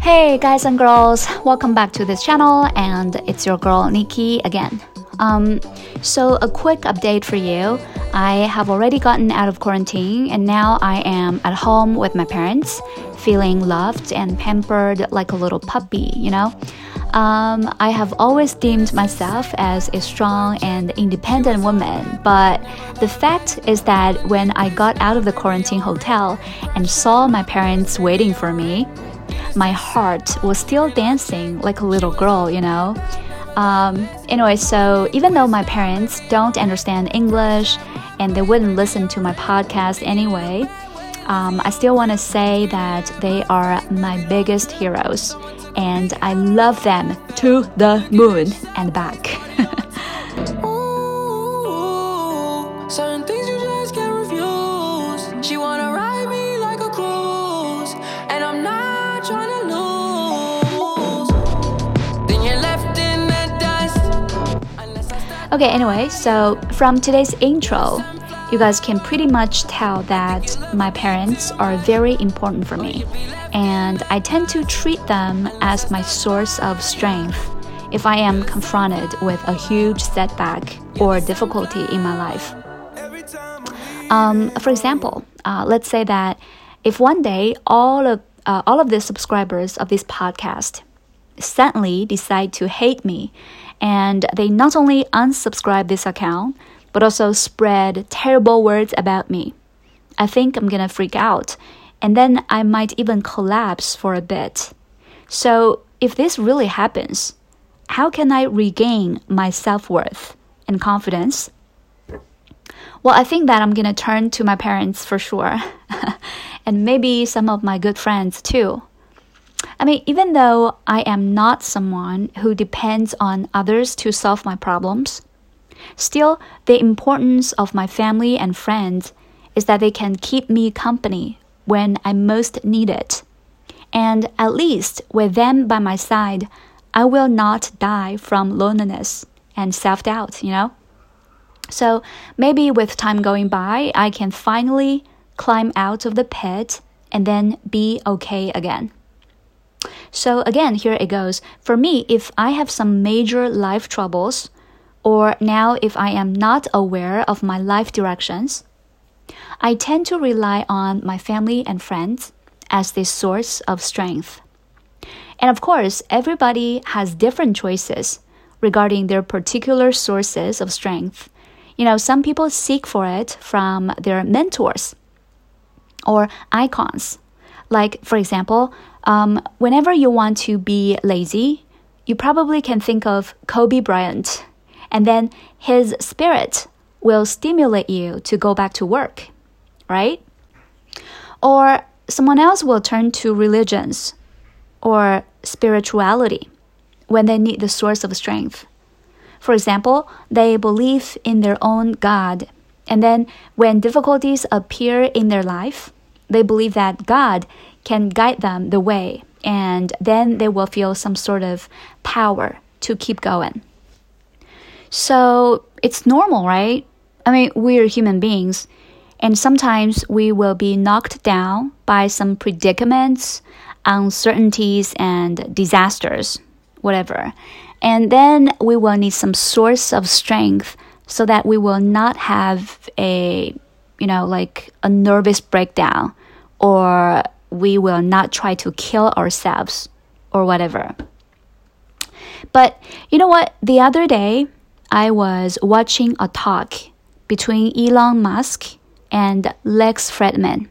Hey guys and girls, welcome back to this channel and it's your girl Nikki again. Um, so a quick update for you. I have already gotten out of quarantine and now I am at home with my parents, feeling loved and pampered like a little puppy, you know? Um, I have always deemed myself as a strong and independent woman, but the fact is that when I got out of the quarantine hotel and saw my parents waiting for me, my heart was still dancing like a little girl, you know? Um, anyway, so even though my parents don't understand English and they wouldn't listen to my podcast anyway, um, I still want to say that they are my biggest heroes and I love them to the moon and back. Okay, anyway, so from today's intro, you guys can pretty much tell that my parents are very important for me, and I tend to treat them as my source of strength if I am confronted with a huge setback or difficulty in my life. Um, for example, uh, let's say that if one day all of uh, all of the subscribers of this podcast suddenly decide to hate me and they not only unsubscribe this account, but also spread terrible words about me. I think I'm gonna freak out, and then I might even collapse for a bit. So, if this really happens, how can I regain my self worth and confidence? Well, I think that I'm gonna turn to my parents for sure, and maybe some of my good friends too. I mean, even though I am not someone who depends on others to solve my problems, still, the importance of my family and friends is that they can keep me company when I most need it. And at least with them by my side, I will not die from loneliness and self doubt, you know? So maybe with time going by, I can finally climb out of the pit and then be okay again. So again, here it goes. For me, if I have some major life troubles, or now if I am not aware of my life directions, I tend to rely on my family and friends as the source of strength. And of course, everybody has different choices regarding their particular sources of strength. You know, some people seek for it from their mentors or icons. Like, for example, um, whenever you want to be lazy, you probably can think of Kobe Bryant, and then his spirit will stimulate you to go back to work, right? Or someone else will turn to religions or spirituality when they need the source of strength. For example, they believe in their own God, and then when difficulties appear in their life, they believe that God can guide them the way, and then they will feel some sort of power to keep going. So it's normal, right? I mean, we're human beings, and sometimes we will be knocked down by some predicaments, uncertainties, and disasters, whatever. And then we will need some source of strength so that we will not have a, you know, like a nervous breakdown or we will not try to kill ourselves or whatever. But you know what? The other day, I was watching a talk between Elon Musk and Lex Fridman.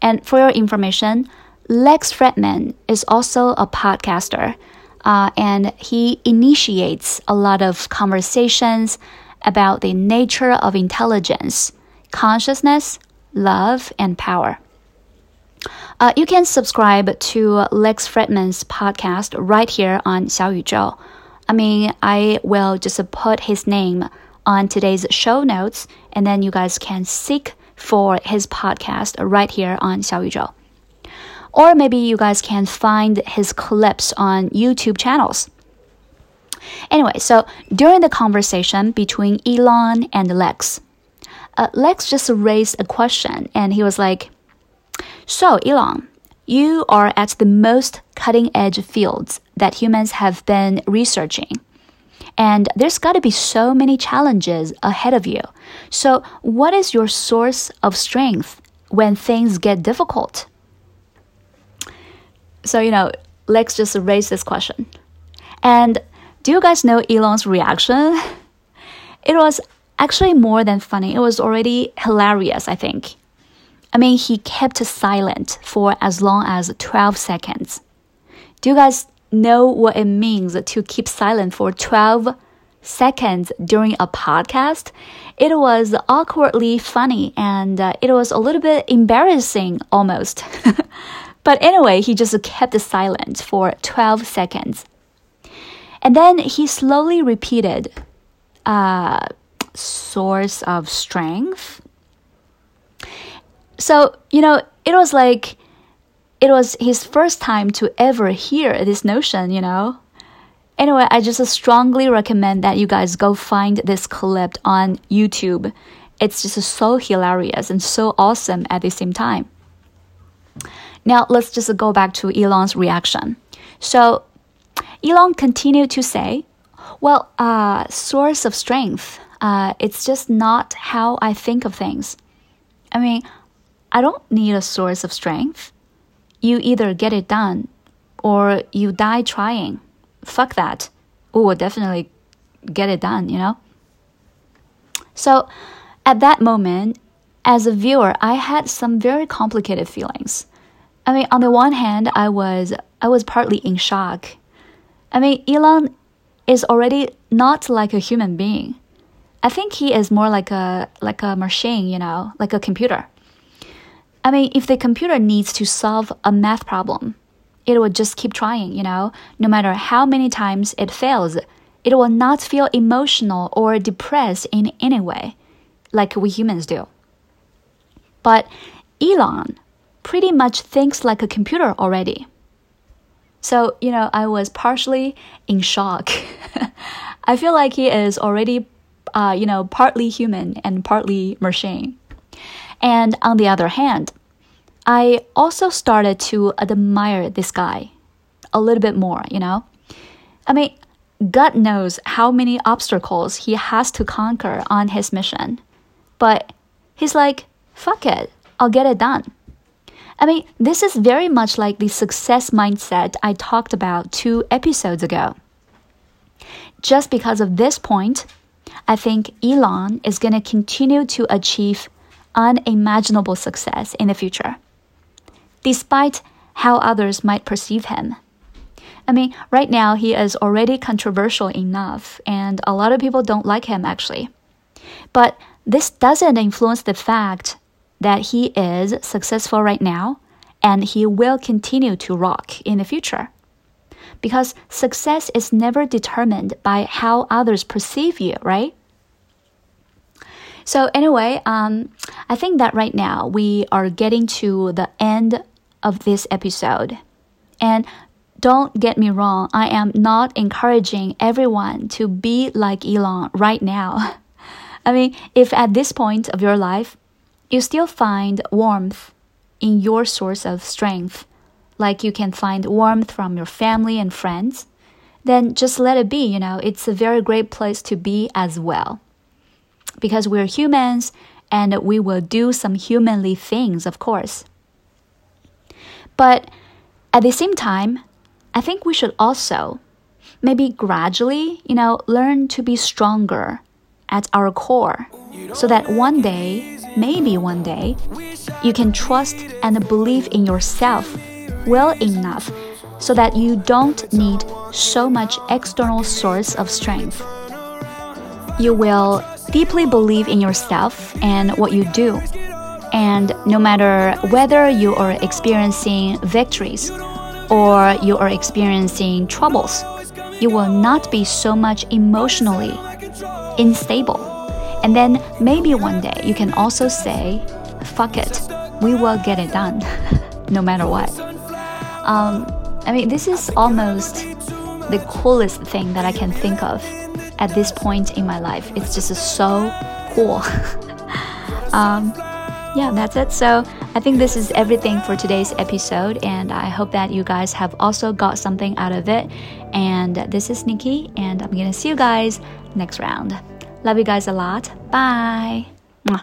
And for your information, Lex Fridman is also a podcaster, uh, and he initiates a lot of conversations about the nature of intelligence, consciousness, love, and power. Uh, you can subscribe to Lex Fridman's podcast right here on Xiao Yu Zhou. I mean, I will just put his name on today's show notes, and then you guys can seek for his podcast right here on Xiaoyuzhou. Or maybe you guys can find his clips on YouTube channels. Anyway, so during the conversation between Elon and Lex, uh, Lex just raised a question and he was like, So, Elon, you are at the most cutting edge fields that humans have been researching. And there's got to be so many challenges ahead of you. So, what is your source of strength when things get difficult? So, you know, let's just raise this question. And do you guys know Elon's reaction? It was actually more than funny, it was already hilarious, I think. I mean, he kept silent for as long as 12 seconds. Do you guys know what it means to keep silent for 12 seconds during a podcast? It was awkwardly funny and uh, it was a little bit embarrassing almost. but anyway, he just kept silent for 12 seconds. And then he slowly repeated, uh, source of strength. So, you know, it was like, it was his first time to ever hear this notion, you know. Anyway, I just strongly recommend that you guys go find this clip on YouTube. It's just so hilarious and so awesome at the same time. Now, let's just go back to Elon's reaction. So, Elon continued to say, Well, uh, source of strength, uh, it's just not how I think of things. I mean, I don't need a source of strength. You either get it done or you die trying. Fuck that. Oh, definitely get it done, you know? So, at that moment, as a viewer, I had some very complicated feelings. I mean, on the one hand, I was I was partly in shock I mean, Elon is already not like a human being. I think he is more like a like a machine, you know, like a computer. I mean, if the computer needs to solve a math problem, it will just keep trying, you know, no matter how many times it fails. It will not feel emotional or depressed in any way, like we humans do. But Elon pretty much thinks like a computer already. So, you know, I was partially in shock. I feel like he is already, uh, you know, partly human and partly machine. And on the other hand, I also started to admire this guy a little bit more, you know? I mean, God knows how many obstacles he has to conquer on his mission. But he's like, fuck it, I'll get it done. I mean, this is very much like the success mindset I talked about two episodes ago. Just because of this point, I think Elon is going to continue to achieve unimaginable success in the future, despite how others might perceive him. I mean, right now he is already controversial enough, and a lot of people don't like him actually. But this doesn't influence the fact that he is successful right now and he will continue to rock in the future. Because success is never determined by how others perceive you, right? So, anyway, um, I think that right now we are getting to the end of this episode. And don't get me wrong, I am not encouraging everyone to be like Elon right now. I mean, if at this point of your life you still find warmth in your source of strength, like you can find warmth from your family and friends, then just let it be. You know, it's a very great place to be as well. Because we're humans and we will do some humanly things, of course. But at the same time, I think we should also maybe gradually, you know, learn to be stronger at our core so that one day, maybe one day, you can trust and believe in yourself well enough so that you don't need so much external source of strength. You will deeply believe in yourself and what you do. And no matter whether you are experiencing victories or you are experiencing troubles, you will not be so much emotionally unstable. And then maybe one day you can also say, fuck it, we will get it done, no matter what. Um, I mean, this is almost the coolest thing that I can think of at this point in my life. It's just so cool. Um, yeah, that's it. So I think this is everything for today's episode, and I hope that you guys have also got something out of it. And this is Nikki, and I'm gonna see you guys next round. Love you guys a lot. Bye. Mwah.